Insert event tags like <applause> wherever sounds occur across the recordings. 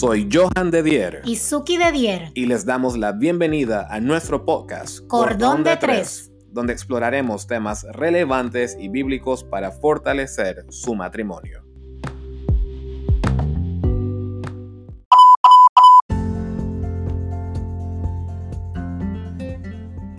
Soy Johan de Dier. Y Suki de Dier. Y les damos la bienvenida a nuestro podcast Cordón, de, Tres, donde exploraremos temas relevantes y bíblicos para fortalecer su matrimonio.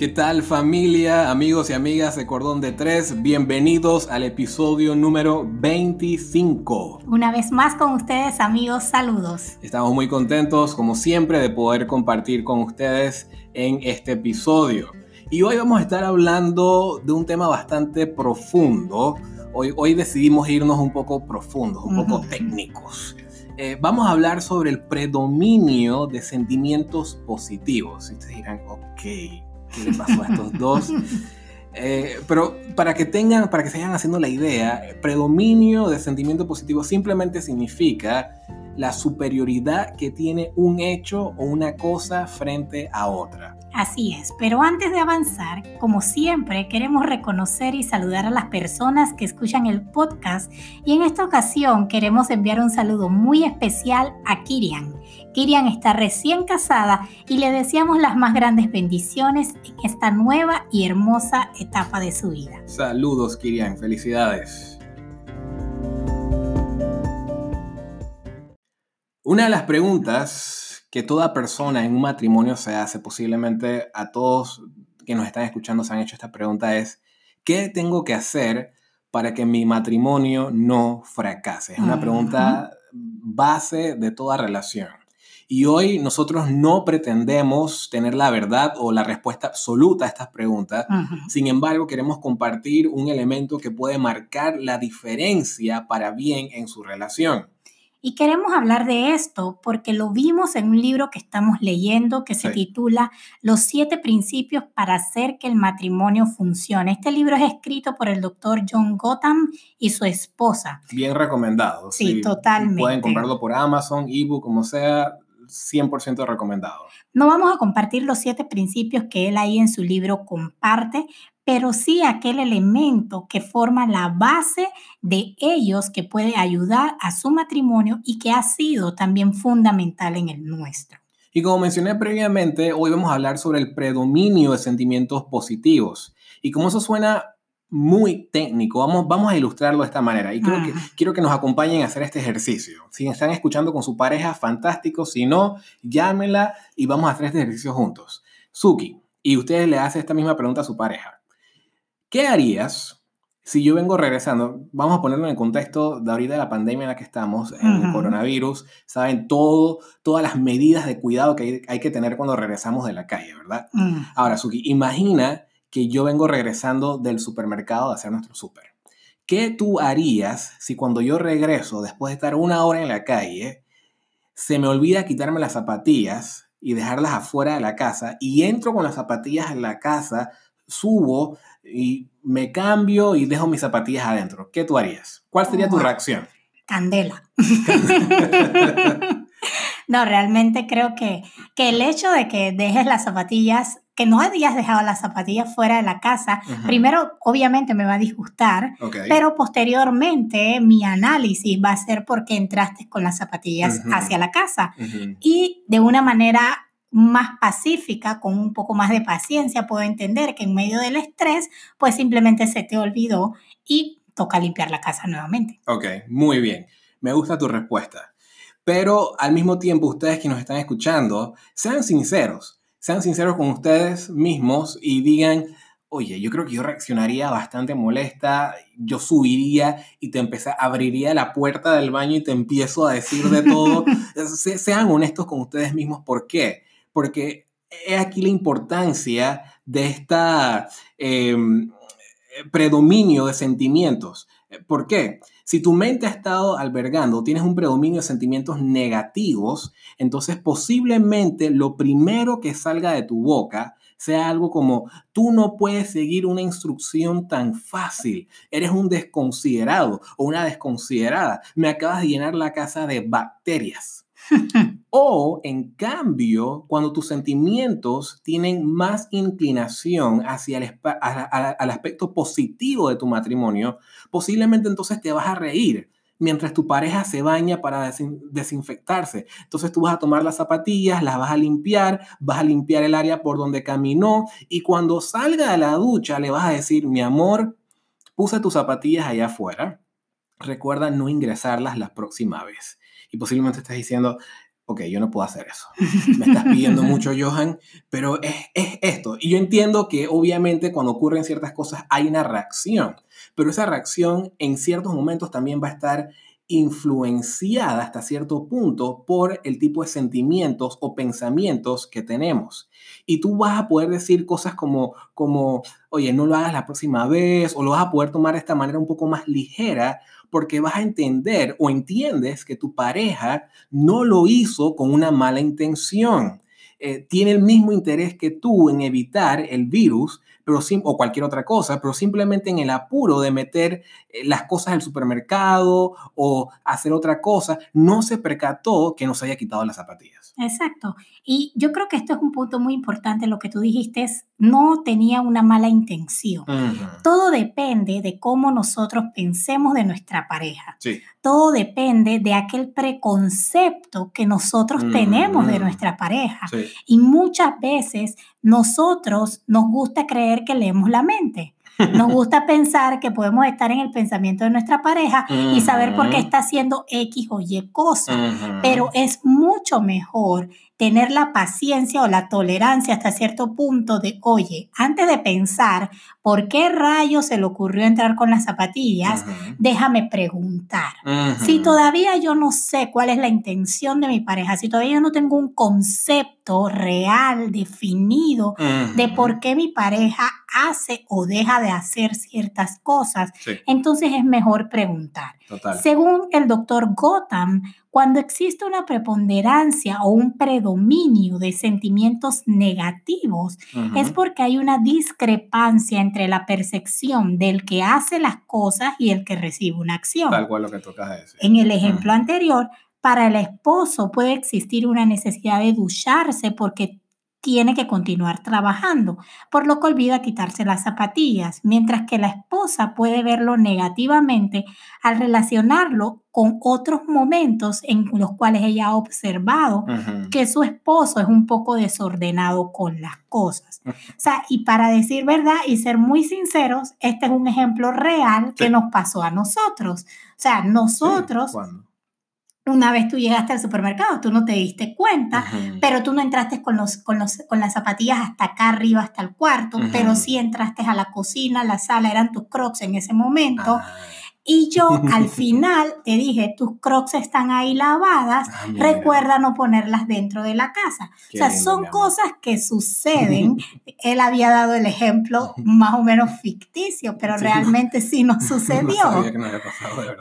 ¿Qué tal familia, amigos y amigas de Cordón de Tres? Bienvenidos al episodio número 25. Una vez más con ustedes amigos, saludos. Estamos muy contentos como siempre de poder compartir con ustedes en este episodio. Y hoy vamos a estar hablando de un tema bastante profundo. Hoy, hoy decidimos irnos un poco profundos, un poco técnicos. Eh, vamos a hablar sobre el predominio de sentimientos positivos. Y ustedes dirán, ok, qué le pasó a estos dos. Eh, pero para que tengan, para que se vayan haciendo la idea, predominio de sentimiento positivo simplemente significa la superioridad que tiene un hecho o una cosa frente a otra. Así es, pero antes de avanzar, como siempre, queremos reconocer y saludar a las personas que escuchan el podcast y en esta ocasión queremos enviar un saludo muy especial a Kirian. Kirian está recién casada y le deseamos las más grandes bendiciones en esta nueva y hermosa etapa de su vida. Saludos Kirian, felicidades. Una de las preguntas que toda persona en un matrimonio se hace, posiblemente a todos que nos están escuchando se han hecho esta pregunta, es, ¿qué tengo que hacer para que mi matrimonio no fracase? Es una pregunta base de toda relación. Y hoy nosotros no pretendemos tener la verdad o la respuesta absoluta a estas preguntas. Sin embargo, queremos compartir un elemento que puede marcar la diferencia para bien en su relación. Y queremos hablar de esto porque lo vimos en un libro que estamos leyendo que se titula Los siete principios para hacer que el matrimonio funcione. Este libro es escrito por el doctor John Gotham y su esposa. Bien recomendado. Sí, totalmente. Pueden comprarlo por Amazon, ebook, como sea, 100% recomendado. No vamos a compartir los siete principios que él ahí en su libro comparte, pero sí aquel elemento que forma la base de ellos que puede ayudar a su matrimonio y que ha sido también fundamental en el nuestro. Y como mencioné previamente, hoy vamos a hablar sobre el predominio de sentimientos positivos. Y como eso suena muy técnico, vamos, vamos a ilustrarlo de esta manera. Y quiero que, quiero que nos acompañen a hacer este ejercicio. Si están escuchando con su pareja, fantástico. Si no, llámela y vamos a hacer este ejercicio juntos. Suki, y usted le hace esta misma pregunta a su pareja. ¿Qué harías si yo vengo regresando? Vamos a ponerlo en el contexto de ahorita de la pandemia en la que estamos, en el coronavirus, saben todo, todas las medidas de cuidado que hay, que tener cuando regresamos de la calle, ¿verdad? Mm. Ahora, Suki, imagina que yo vengo regresando del supermercado a hacer nuestro súper. ¿Qué tú harías si cuando yo regreso, después de estar una hora en la calle, se me olvida quitarme las zapatillas y dejarlas afuera de la casa y entro con las zapatillas en la casa, subo, y me cambio y dejo mis zapatillas adentro. ¿Qué tú harías? ¿Cuál sería tu reacción? Candela. <laughs> <laughs> no, realmente creo que, que el hecho de que dejes las zapatillas que no hayas dejado las zapatillas fuera de la casa, primero obviamente me va a disgustar, pero posteriormente mi análisis va a ser por qué entraste con las zapatillas hacia la casa. Y de una manera más pacífica, con un poco más de paciencia, puedo entender que en medio del estrés, pues simplemente se te olvidó y toca limpiar la casa nuevamente. Ok, muy bien. Me gusta tu respuesta. Pero al mismo tiempo, ustedes que nos están escuchando, sean sinceros. Sean sinceros con ustedes mismos y digan, oye, yo creo que yo reaccionaría bastante molesta, yo subiría y te empecé, abriría la puerta del baño y te empiezo a decir de todo. <laughs> sean honestos con ustedes mismos. ¿Por qué? porque es aquí la importancia de este predominio de sentimientos. ¿Por qué? Si tu mente ha estado albergando, tienes un predominio de sentimientos negativos, entonces posiblemente lo primero que salga de tu boca sea algo como, tú no puedes seguir una instrucción tan fácil, eres un desconsiderado o una desconsiderada, me acabas de llenar la casa de bacterias. <laughs> o, en cambio, cuando tus sentimientos tienen más inclinación hacia el, aspecto positivo de tu matrimonio, posiblemente entonces te vas a reír mientras tu pareja se baña para desinfectarse. Entonces tú vas a tomar las zapatillas, las vas a limpiar, vas a limpiar el área por donde caminó y cuando salga de la ducha le vas a decir, mi amor, puse tus zapatillas allá afuera, recuerda no ingresarlas la próxima vez. Y posiblemente estés diciendo, ok, yo no puedo hacer eso. Me estás pidiendo mucho, <laughs> Johan, pero es, es, esto. Y yo entiendo que obviamente cuando ocurren ciertas cosas hay una reacción, pero esa reacción en ciertos momentos también va a estar influenciada hasta cierto punto por el tipo de sentimientos o pensamientos que tenemos. Y tú vas a poder decir cosas como, como, oye, no lo hagas la próxima vez, o lo vas a poder tomar de esta manera un poco más ligera, porque vas a entender o entiendes que tu pareja no lo hizo con una mala intención. Eh, tiene el mismo interés que tú en evitar el virus, pero o cualquier otra cosa, pero simplemente en el apuro de meter eh, las cosas al supermercado o hacer otra cosa, no se percató que nos haya quitado las zapatillas. Exacto. Y yo creo que esto es un punto muy importante. Lo que tú dijiste es, no tenía una mala intención. Todo depende de cómo nosotros pensemos de nuestra pareja. Todo depende de aquel preconcepto que nosotros tenemos de nuestra pareja. Y muchas veces nosotros nos gusta creer que leemos la mente. Nos <laughs> gusta pensar que podemos estar en el pensamiento de nuestra pareja y saber por qué está haciendo X o Y cosa, pero es mucho mejor tener la paciencia o la tolerancia hasta cierto punto de, oye, antes de pensar por qué rayos se le ocurrió entrar con las zapatillas, déjame preguntar. Si todavía yo no sé cuál es la intención de mi pareja, si todavía yo no tengo un concepto real, definido, de por qué mi pareja hace o deja de hacer ciertas cosas, entonces es mejor preguntar. Según el doctor Gotham, cuando existe una preponderancia o un predominio de sentimientos negativos, es porque hay una discrepancia entre la percepción del que hace las cosas y el que recibe una acción. Tal cual lo que tocas decir. En el ejemplo anterior, para el esposo puede existir una necesidad de ducharse porque tiene que continuar trabajando, por lo que olvida quitarse las zapatillas, mientras que la esposa puede verlo negativamente al relacionarlo con otros momentos en los cuales ella ha observado que su esposo es un poco desordenado con las cosas. O sea, y para decir verdad y ser muy sinceros, este es un ejemplo real que nos pasó a nosotros. O sea, nosotros una vez tú llegaste al supermercado, tú no te diste cuenta, pero tú no entraste con, los, con, los, con las zapatillas hasta acá arriba, hasta el cuarto, pero sí entraste a la cocina, la sala, eran tus crocs en ese momento. Ah. Y yo al <laughs> final te dije, tus crocs están ahí lavadas, ah, recuerda no ponerlas dentro de la casa. o sea, son cosas que suceden. <laughs> Él había dado el ejemplo <laughs> más o menos ficticio, pero realmente sí nos sucedió.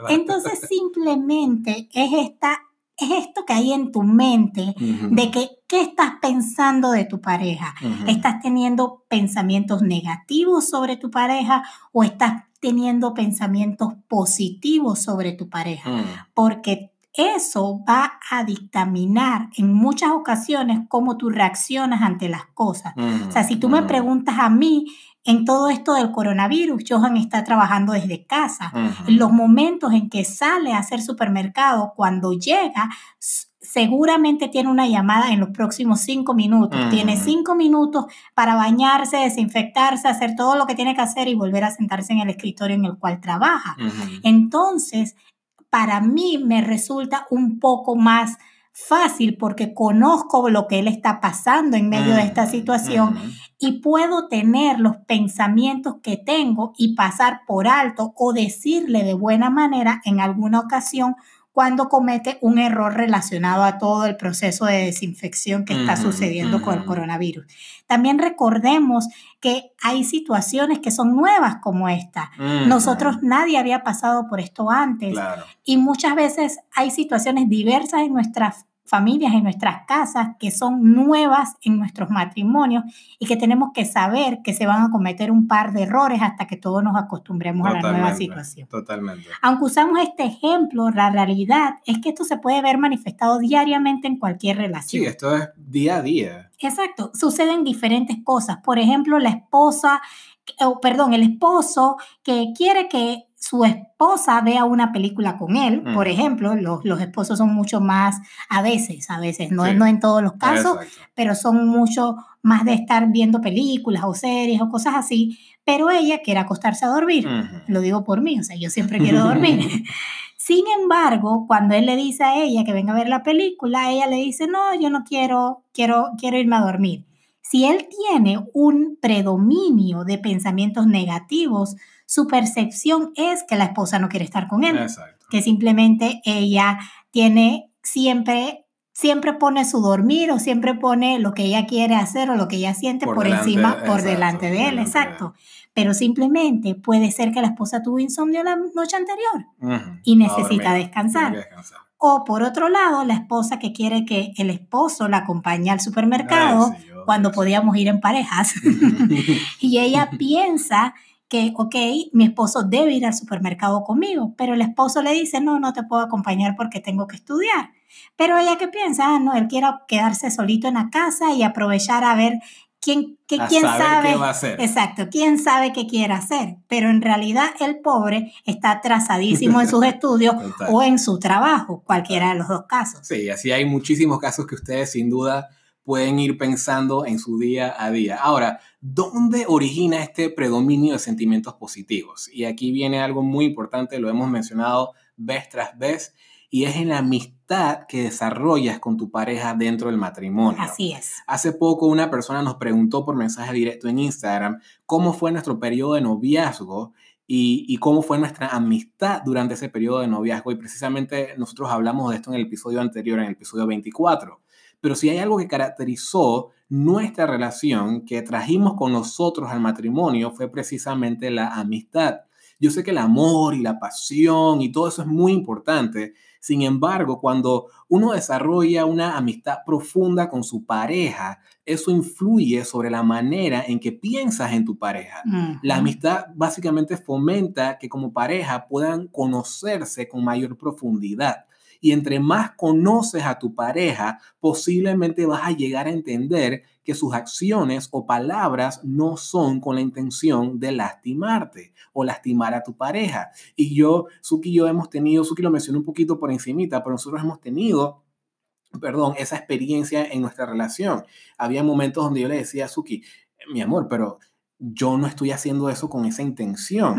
Entonces simplemente es esta es esto que hay en tu mente de que qué estás pensando de tu pareja. ¿Estás teniendo pensamientos negativos sobre tu pareja o estás teniendo pensamientos positivos sobre tu pareja, mm. porque eso va a dictaminar en muchas ocasiones cómo tú reaccionas ante las cosas. o sea, si tú me mm. preguntas a mí, en todo esto del coronavirus, Johan está trabajando desde casa. En los momentos en que sale a hacer supermercado, cuando llega, seguramente tiene una llamada en los próximos cinco minutos. Tiene cinco minutos para bañarse, desinfectarse, hacer todo lo que tiene que hacer y volver a sentarse en el escritorio en el cual trabaja. Entonces, para mí me resulta un poco más fácil porque conozco lo que él está pasando en medio de esta situación y puedo tener los pensamientos que tengo y pasar por alto o decirle de buena manera en alguna ocasión cuando comete un error relacionado a todo el proceso de desinfección que está sucediendo con el coronavirus. También recordemos que hay situaciones que son nuevas como esta. Nosotros nadie había pasado por esto antes y muchas veces hay situaciones diversas en nuestras familias en nuestras casas que son nuevas en nuestros matrimonios y que tenemos que saber que se van a cometer un par de errores hasta que todos nos acostumbremos a la nueva situación. Totalmente. Aunque usamos este ejemplo, la realidad es que esto se puede ver manifestado diariamente en cualquier relación. Sí, esto es día a día. Exacto, suceden diferentes cosas. Por ejemplo, la esposa, o perdón, el esposo que quiere que su esposa vea una película con él, por ejemplo, los, los, esposos son mucho más, a veces, a veces, no, no en todos los casos, pero son mucho más de estar viendo películas o series o cosas así, pero ella quiere acostarse a dormir, lo digo por mí, o sea, yo siempre quiero <laughs> dormir. Sin embargo, cuando él le dice a ella que venga a ver la película, ella le dice, no, yo no quiero, quiero, quiero irme a dormir. Si él tiene un predominio de pensamientos negativos, su percepción es que la esposa no quiere estar con él, que simplemente ella tiene siempre siempre pone su dormir o siempre pone lo que ella quiere hacer o lo que ella siente por, encima, por delante de él, exacto. Pero simplemente puede ser que la esposa tuvo insomnio la noche anterior y necesita descansar. O por otro lado, la esposa que quiere que el esposo la acompañe al supermercado cuando podíamos ir en parejas. <laughs> <laughs> y ella piensa que, ok, mi esposo debe ir al supermercado conmigo, pero el esposo le dice, no, no te puedo acompañar porque tengo que estudiar. Pero ella que piensa, ah, no, él quiere quedarse solito en la casa y aprovechar a ver quién, quién sabe. Qué va a hacer. Exacto, quién sabe qué quiere hacer. Pero en realidad el pobre está atrasadísimo en sus <laughs> estudios o en su trabajo, cualquiera de los dos casos. Sí, así hay muchísimos casos que ustedes sin duda pueden ir pensando en su día a día. Ahora, ¿dónde origina este predominio de sentimientos positivos? Y aquí viene algo muy importante, lo hemos mencionado vez tras vez, y es en la amistad que desarrollas con tu pareja dentro del matrimonio. Así es. Hace poco una persona nos preguntó por mensaje directo en Instagram cómo fue nuestro periodo de noviazgo y, cómo fue nuestra amistad durante ese periodo de noviazgo. Y precisamente nosotros hablamos de esto en el episodio anterior, en el episodio 24. Pero si hay algo que caracterizó nuestra relación que trajimos con nosotros al matrimonio fue precisamente la amistad. Yo sé que el amor y la pasión y todo eso es muy importante, sin embargo, cuando uno desarrolla una amistad profunda con su pareja, eso influye sobre la manera en que piensas en tu pareja. La amistad básicamente fomenta que como pareja puedan conocerse con mayor profundidad. Y entre más conoces a tu pareja, posiblemente vas a llegar a entender que sus acciones o palabras no son con la intención de lastimarte o lastimar a tu pareja. Y yo, Suki y yo hemos tenido, Suki lo mencionó un poquito por encimita, pero nosotros hemos tenido perdón, esa experiencia en nuestra relación. Había momentos donde yo le decía a Suki, mi amor, pero yo no estoy haciendo eso con esa intención.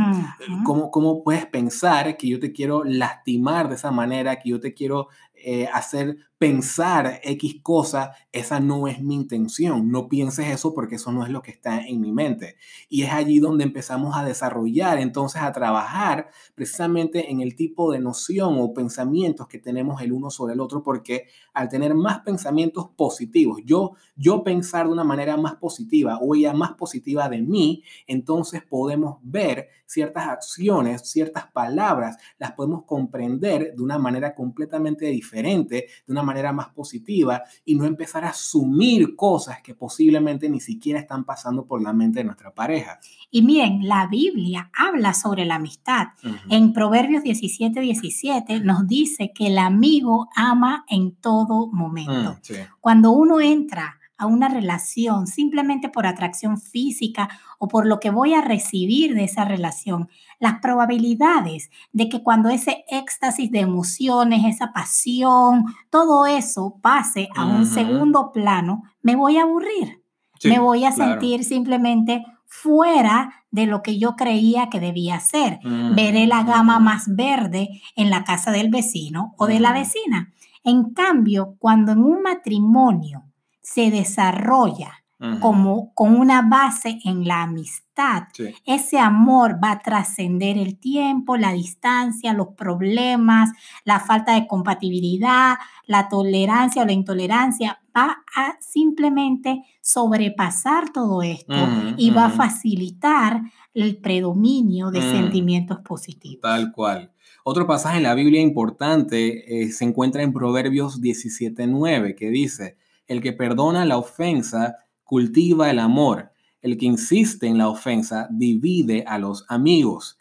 ¿Cómo, ¿Cómo, puedes pensar que yo te quiero lastimar de esa manera, que yo te quiero eh, hacer pensar X cosa, esa no es mi intención. No pienses eso porque eso no es lo que está en mi mente. Y es allí donde empezamos a desarrollar, entonces a trabajar precisamente en el tipo de noción o pensamientos que tenemos el uno sobre el otro, porque al tener más pensamientos positivos, yo, yo pensar de una manera más positiva o ella más positiva de mí, entonces podemos ver ciertas acciones, ciertas palabras, las podemos comprender de una manera completamente diferente, de una manera más positiva y no empezar a asumir cosas que posiblemente ni siquiera están pasando por la mente de nuestra pareja. Y miren, la Biblia habla sobre la amistad. En Proverbios 17, 17 nos dice que el amigo ama en todo momento. Mm, Cuando uno entra a una relación simplemente por atracción física o por lo que voy a recibir de esa relación, las probabilidades de que cuando ese éxtasis de emociones, esa pasión, todo eso pase a un segundo plano, me voy a aburrir. me voy a sentir simplemente fuera de lo que yo creía que debía ser. Veré la gama más verde en la casa del vecino o de la vecina. En cambio, cuando en un matrimonio se desarrolla como con una base en la amistad, ese amor va a trascender el tiempo, la distancia, los problemas, la falta de compatibilidad, la tolerancia o la intolerancia, va a simplemente sobrepasar todo esto y va a facilitar el predominio de mm. sentimientos positivos. Tal cual. Otro pasaje en la Biblia importante eh, se encuentra en Proverbios 17.9 que dice, el que perdona la ofensa cultiva el amor. El que insiste en la ofensa divide a los amigos.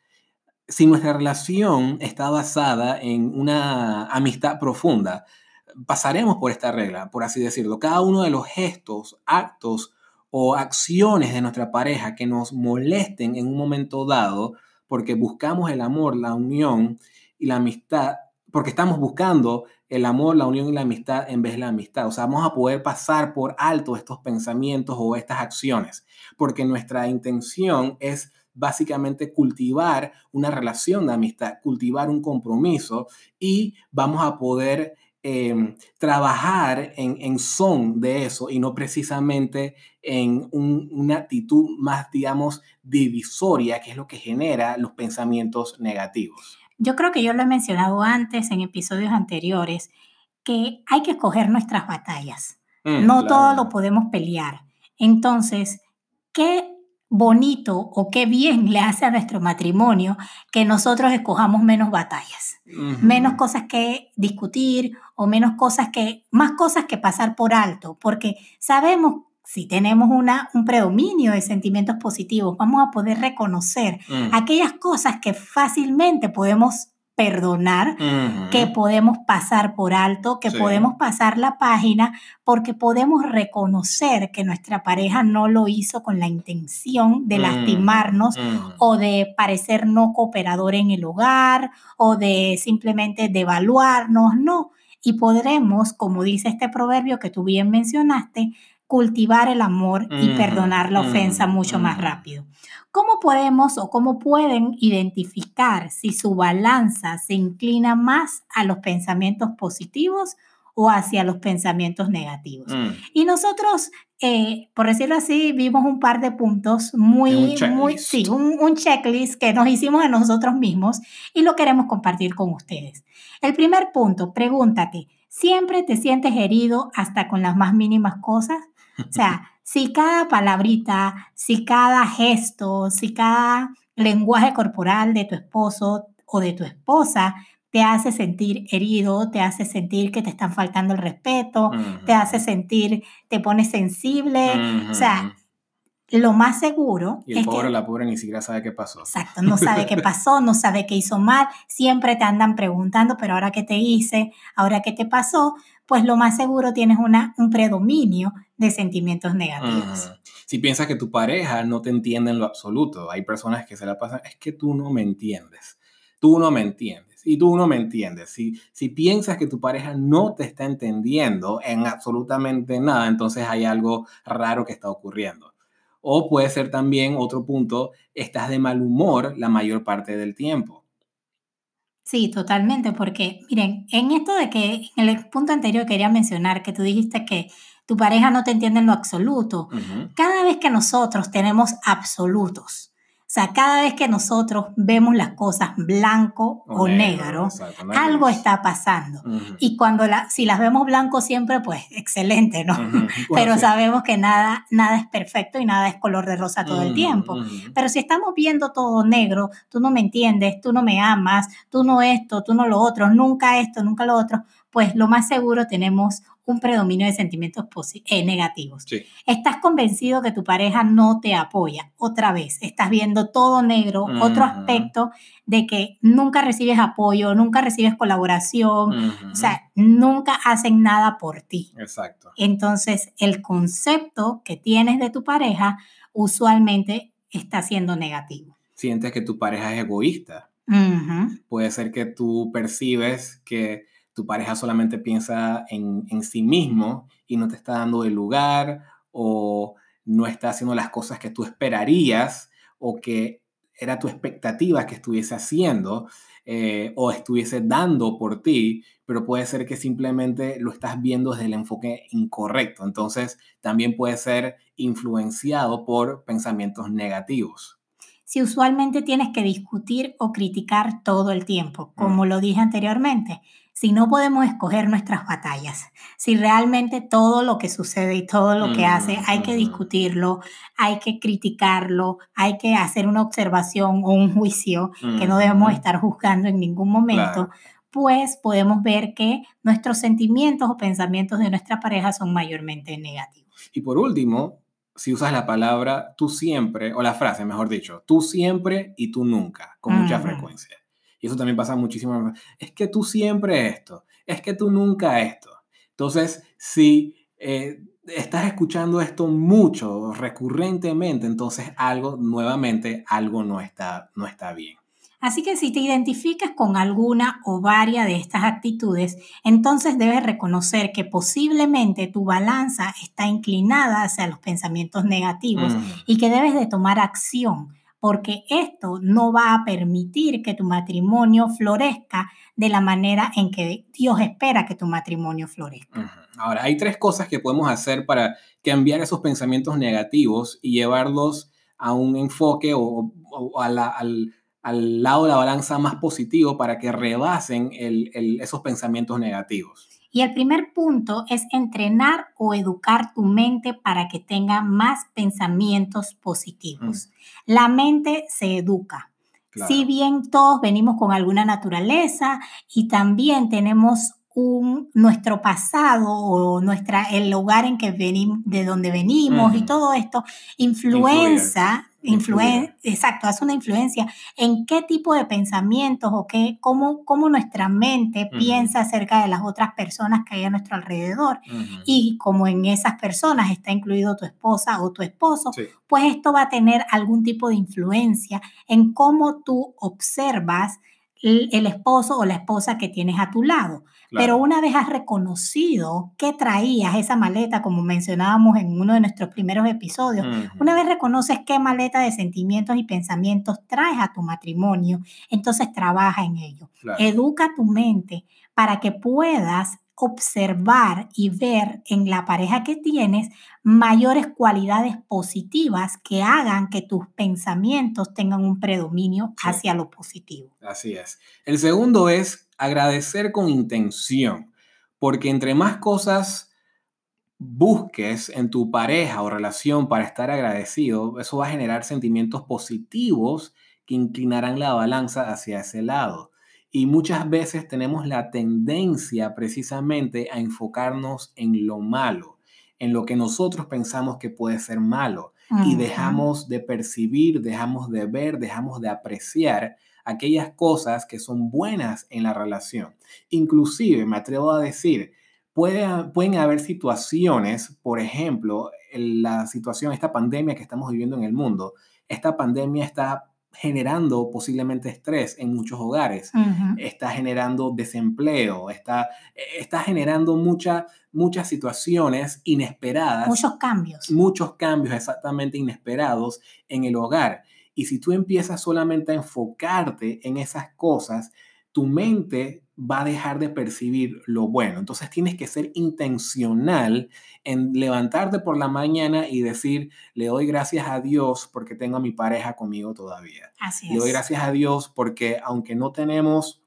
Si nuestra relación está basada en una amistad profunda, pasaremos por esta regla, por así decirlo. Cada uno de los gestos, actos o acciones de nuestra pareja que nos molesten en un momento dado, porque buscamos el amor, la unión y la amistad, porque estamos buscando el amor, la unión y la amistad en vez de la amistad. O sea, vamos a poder pasar por alto estos pensamientos o estas acciones, porque nuestra intención es básicamente cultivar una relación de amistad, cultivar un compromiso y vamos a poder em, trabajar en, son de eso y no precisamente en una actitud más, digamos, divisoria, que es lo que genera los pensamientos negativos. Yo creo que yo lo he mencionado antes en episodios anteriores, que hay que escoger nuestras batallas. Mm, no todo lo podemos pelear. Entonces, ¿qué bonito o qué bien le hace a nuestro matrimonio que nosotros escojamos menos batallas, menos cosas que discutir o menos cosas que, más cosas que pasar por alto, porque sabemos si tenemos una, un predominio de sentimientos positivos, vamos a poder reconocer mm. aquellas cosas que fácilmente podemos perdonar, que podemos pasar por alto, que podemos pasar la página, porque podemos reconocer que nuestra pareja no lo hizo con la intención de lastimarnos o de parecer no cooperador en el hogar o de simplemente devaluarnos, no. Y podremos, como dice este proverbio que tú bien mencionaste, cultivar el amor y perdonar la ofensa mucho más rápido. ¿Cómo podemos o cómo pueden identificar si su balanza se inclina más a los pensamientos positivos o hacia los pensamientos negativos? Mm. Y nosotros, eh, por decirlo así, vimos un par de puntos muy, muy, sí, un, un checklist que nos hicimos a nosotros mismos y lo queremos compartir con ustedes. El primer punto, pregúntate, ¿siempre te sientes herido hasta con las más mínimas cosas? O sea, si cada palabrita, si cada gesto, si cada lenguaje corporal de tu esposo o de tu esposa te hace sentir herido, te hace sentir que te están faltando el respeto, te hace sentir, te pone sensible, o sea, lo más seguro. Y el pobre o la pobre ni siquiera sabe qué pasó. Exacto, no sabe qué pasó, no sabe qué hizo mal, siempre te andan preguntando, pero ahora qué te hice, ahora qué te pasó, pues lo más seguro tienes una, un predominio de sentimientos negativos. Si piensas que tu pareja no te entiende en lo absoluto, hay personas que se la pasan, es que tú no me entiendes, tú no me entiendes y tú no me entiendes. Si, si piensas que tu pareja no te está entendiendo en absolutamente nada, entonces hay algo raro que está ocurriendo. O puede ser también otro punto, estás de mal humor la mayor parte del tiempo. Sí, totalmente, porque miren, en esto de que en el punto anterior quería mencionar que tú dijiste que tu pareja no te entiende en lo absoluto. Cada vez que nosotros tenemos absolutos, sea, cada vez que nosotros vemos las cosas blanco o, negro, algo está pasando. Y cuando la, si las vemos blanco siempre, pues excelente, ¿no? <laughs> Pero sabemos que nada, nada es perfecto y nada es color de rosa todo el tiempo. Pero si estamos viendo todo negro, tú no me entiendes, tú no me amas, tú no esto, tú no lo otro, nunca esto, nunca lo otro, pues lo más seguro tenemos un predominio de sentimientos eh, negativos. Estás convencido que tu pareja no te apoya. Otra vez, estás viendo todo negro, otro aspecto de que nunca recibes apoyo, nunca recibes colaboración, o sea, nunca hacen nada por ti. Exacto. Entonces, el concepto que tienes de tu pareja usualmente está siendo negativo. Sientes que tu pareja es egoísta. Puede ser que tú percibes que tu pareja solamente piensa en, sí mismo y no te está dando el lugar o no está haciendo las cosas que tú esperarías o que era tu expectativa que estuviese haciendo eh, o estuviese dando por ti, pero puede ser que simplemente lo estás viendo desde el enfoque incorrecto. Entonces, también puede ser influenciado por pensamientos negativos. Si usualmente tienes que discutir o criticar todo el tiempo, como mm. lo dije anteriormente, si no podemos escoger nuestras batallas, si realmente todo lo que sucede y todo lo que hace hay que discutirlo, hay que criticarlo, hay que hacer una observación o un juicio que no debemos estar juzgando en ningún momento, pues podemos ver que nuestros sentimientos o pensamientos de nuestra pareja son mayormente negativos. Y por último, si usas la palabra tú siempre, o la frase, mejor dicho, tú siempre y tú nunca, con mucha frecuencia. Y eso también pasa muchísimo. Es que tú siempre esto, es que tú nunca esto. Entonces, si eh, estás escuchando esto mucho, recurrentemente, entonces algo, nuevamente, algo no está, no está bien. Así que si te identificas con alguna o varias de estas actitudes, entonces debes reconocer que posiblemente tu balanza está inclinada hacia los pensamientos negativos mm. y que debes de tomar acción porque esto no va a permitir que tu matrimonio florezca de la manera en que Dios espera que tu matrimonio florezca. Ahora, hay tres cosas que podemos hacer para cambiar esos pensamientos negativos y llevarlos a un enfoque o, al, lado de la balanza más positivo para que rebasen esos pensamientos negativos. Y el primer punto es entrenar o educar tu mente para que tenga más pensamientos positivos. Mm. La mente se educa. Si bien todos venimos con alguna naturaleza y también tenemos un, nuestro pasado o nuestra, el lugar en que venimos, de donde venimos y todo esto influenza influencia, exacto, hace una influencia en qué tipo de pensamientos o qué, cómo, cómo nuestra mente piensa acerca de las otras personas que hay a nuestro alrededor. Y como en esas personas está incluido tu esposa o tu esposo, pues esto va a tener algún tipo de influencia en cómo tú observas el esposo o la esposa que tienes a tu lado. Pero una vez has reconocido que traías esa maleta, como mencionábamos en uno de nuestros primeros episodios, una vez reconoces qué maleta de sentimientos y pensamientos traes a tu matrimonio, entonces trabaja en ello. Educa tu mente para que puedas observar y ver en la pareja que tienes mayores cualidades positivas que hagan que tus pensamientos tengan un predominio hacia lo positivo. Así es. El segundo es agradecer con intención, porque entre más cosas busques en tu pareja o relación para estar agradecido, eso va a generar sentimientos positivos que inclinarán la balanza hacia ese lado. Y muchas veces tenemos la tendencia precisamente a enfocarnos en lo malo, en lo que nosotros pensamos que puede ser malo. Y dejamos de percibir, dejamos de ver, dejamos de apreciar aquellas cosas que son buenas en la relación. Inclusive, me atrevo a decir, pueden haber situaciones, por ejemplo, la situación, esta pandemia que estamos viviendo en el mundo, esta pandemia está generando posiblemente estrés en muchos hogares, está generando desempleo, está, está generando muchas situaciones inesperadas. Muchos cambios. Muchos cambios exactamente inesperados en el hogar. Y si tú empiezas solamente a enfocarte en esas cosas, tu mente va a dejar de percibir lo bueno. Entonces tienes que ser intencional en levantarte por la mañana y decir, le doy gracias a Dios porque tengo a mi pareja conmigo todavía. Así Le doy gracias a Dios porque aunque no tenemos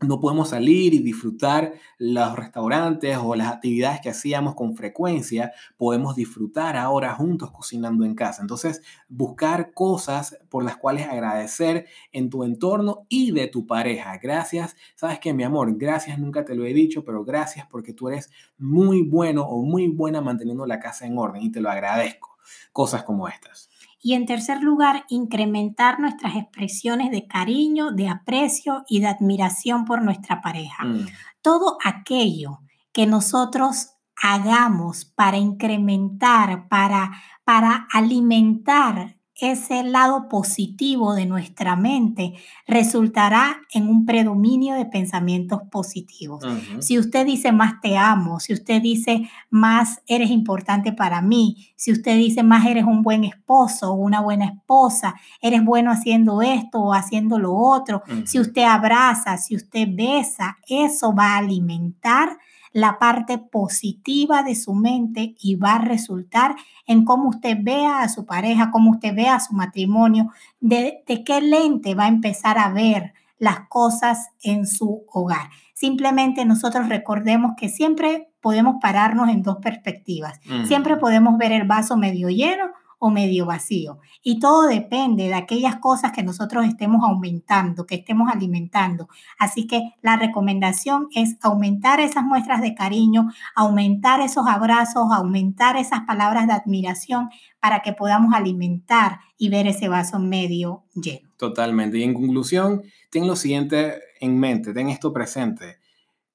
no podemos salir y disfrutar los restaurantes o las actividades que hacíamos con frecuencia, podemos disfrutar ahora juntos cocinando en casa. Entonces, buscar cosas por las cuales agradecer en tu entorno y de tu pareja. Gracias, sabes que mi amor, gracias, nunca te lo he dicho, pero gracias porque tú eres muy bueno o muy buena manteniendo la casa en orden y te lo agradezco. Cosas como estas. Y en tercer lugar, incrementar nuestras expresiones de cariño, de aprecio y de admiración por nuestra pareja. Mm. Todo aquello que nosotros hagamos para incrementar, para, para alimentar ese lado positivo de nuestra mente resultará en un predominio de pensamientos positivos. Si usted dice más te amo, si usted dice más eres importante para mí, si usted dice más eres un buen esposo o una buena esposa, eres bueno haciendo esto o haciendo lo otro, si usted abraza, si usted besa, eso va a alimentar la parte positiva de su mente y va a resultar en cómo usted vea a su pareja, cómo usted vea a su matrimonio, de, qué lente va a empezar a ver las cosas en su hogar. Simplemente nosotros recordemos que siempre podemos pararnos en dos perspectivas. Siempre podemos ver el vaso medio lleno o medio vacío. Y todo depende de aquellas cosas que nosotros estemos aumentando, que estemos alimentando. Así que la recomendación es aumentar esas muestras de cariño, aumentar esos abrazos, aumentar esas palabras de admiración para que podamos alimentar y ver ese vaso medio lleno. Totalmente. Y en conclusión, ten lo siguiente en mente, ten esto presente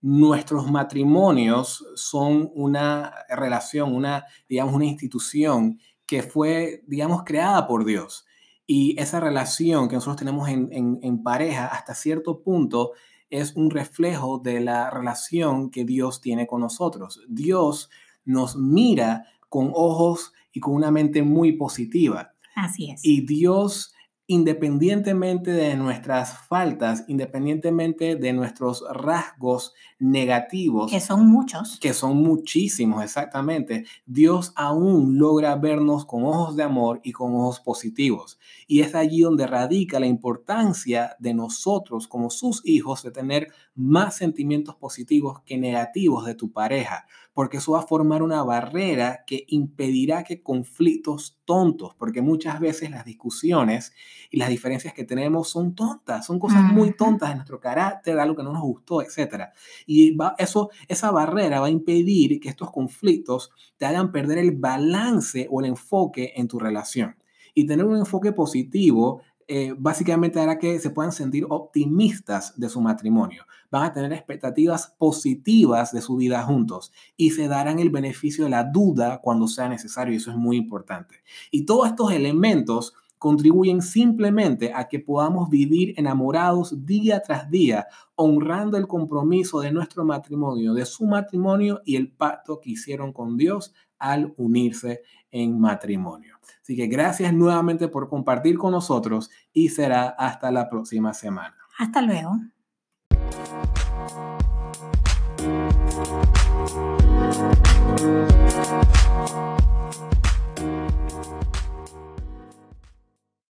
nuestros matrimonios son una relación, una, digamos, una institución que fue, digamos, creada por Dios. Y esa relación que nosotros tenemos en, en pareja hasta cierto punto es un reflejo de la relación que Dios tiene con nosotros. Dios nos mira con ojos y con una mente muy positiva. Así es. Y Dios independientemente de nuestras faltas, independientemente de nuestros rasgos negativos. Que son muchos. Que son muchísimos, exactamente. Dios aún logra vernos con ojos de amor y con ojos positivos. Y es allí donde radica la importancia de nosotros como sus hijos de tener más sentimientos positivos que negativos de tu pareja, porque eso va a formar una barrera que impedirá que conflictos tontos, porque muchas veces las discusiones y las diferencias que tenemos son tontas, son cosas muy tontas de nuestro carácter, algo que no nos gustó, etc. Y va, eso, esa barrera va a impedir que estos conflictos te hagan perder el balance o el enfoque en tu relación. Y tener un enfoque positivo eh, básicamente hará que se puedan sentir optimistas de su matrimonio. Van a tener expectativas positivas de su vida juntos y se darán el beneficio de la duda cuando sea necesario y eso es muy importante. Y todos estos elementos contribuyen simplemente a que podamos vivir enamorados día tras día, honrando el compromiso de nuestro matrimonio, de su matrimonio y el pacto que hicieron con Dios al unirse en matrimonio. Así que gracias nuevamente por compartir con nosotros y será hasta la próxima semana. Hasta luego.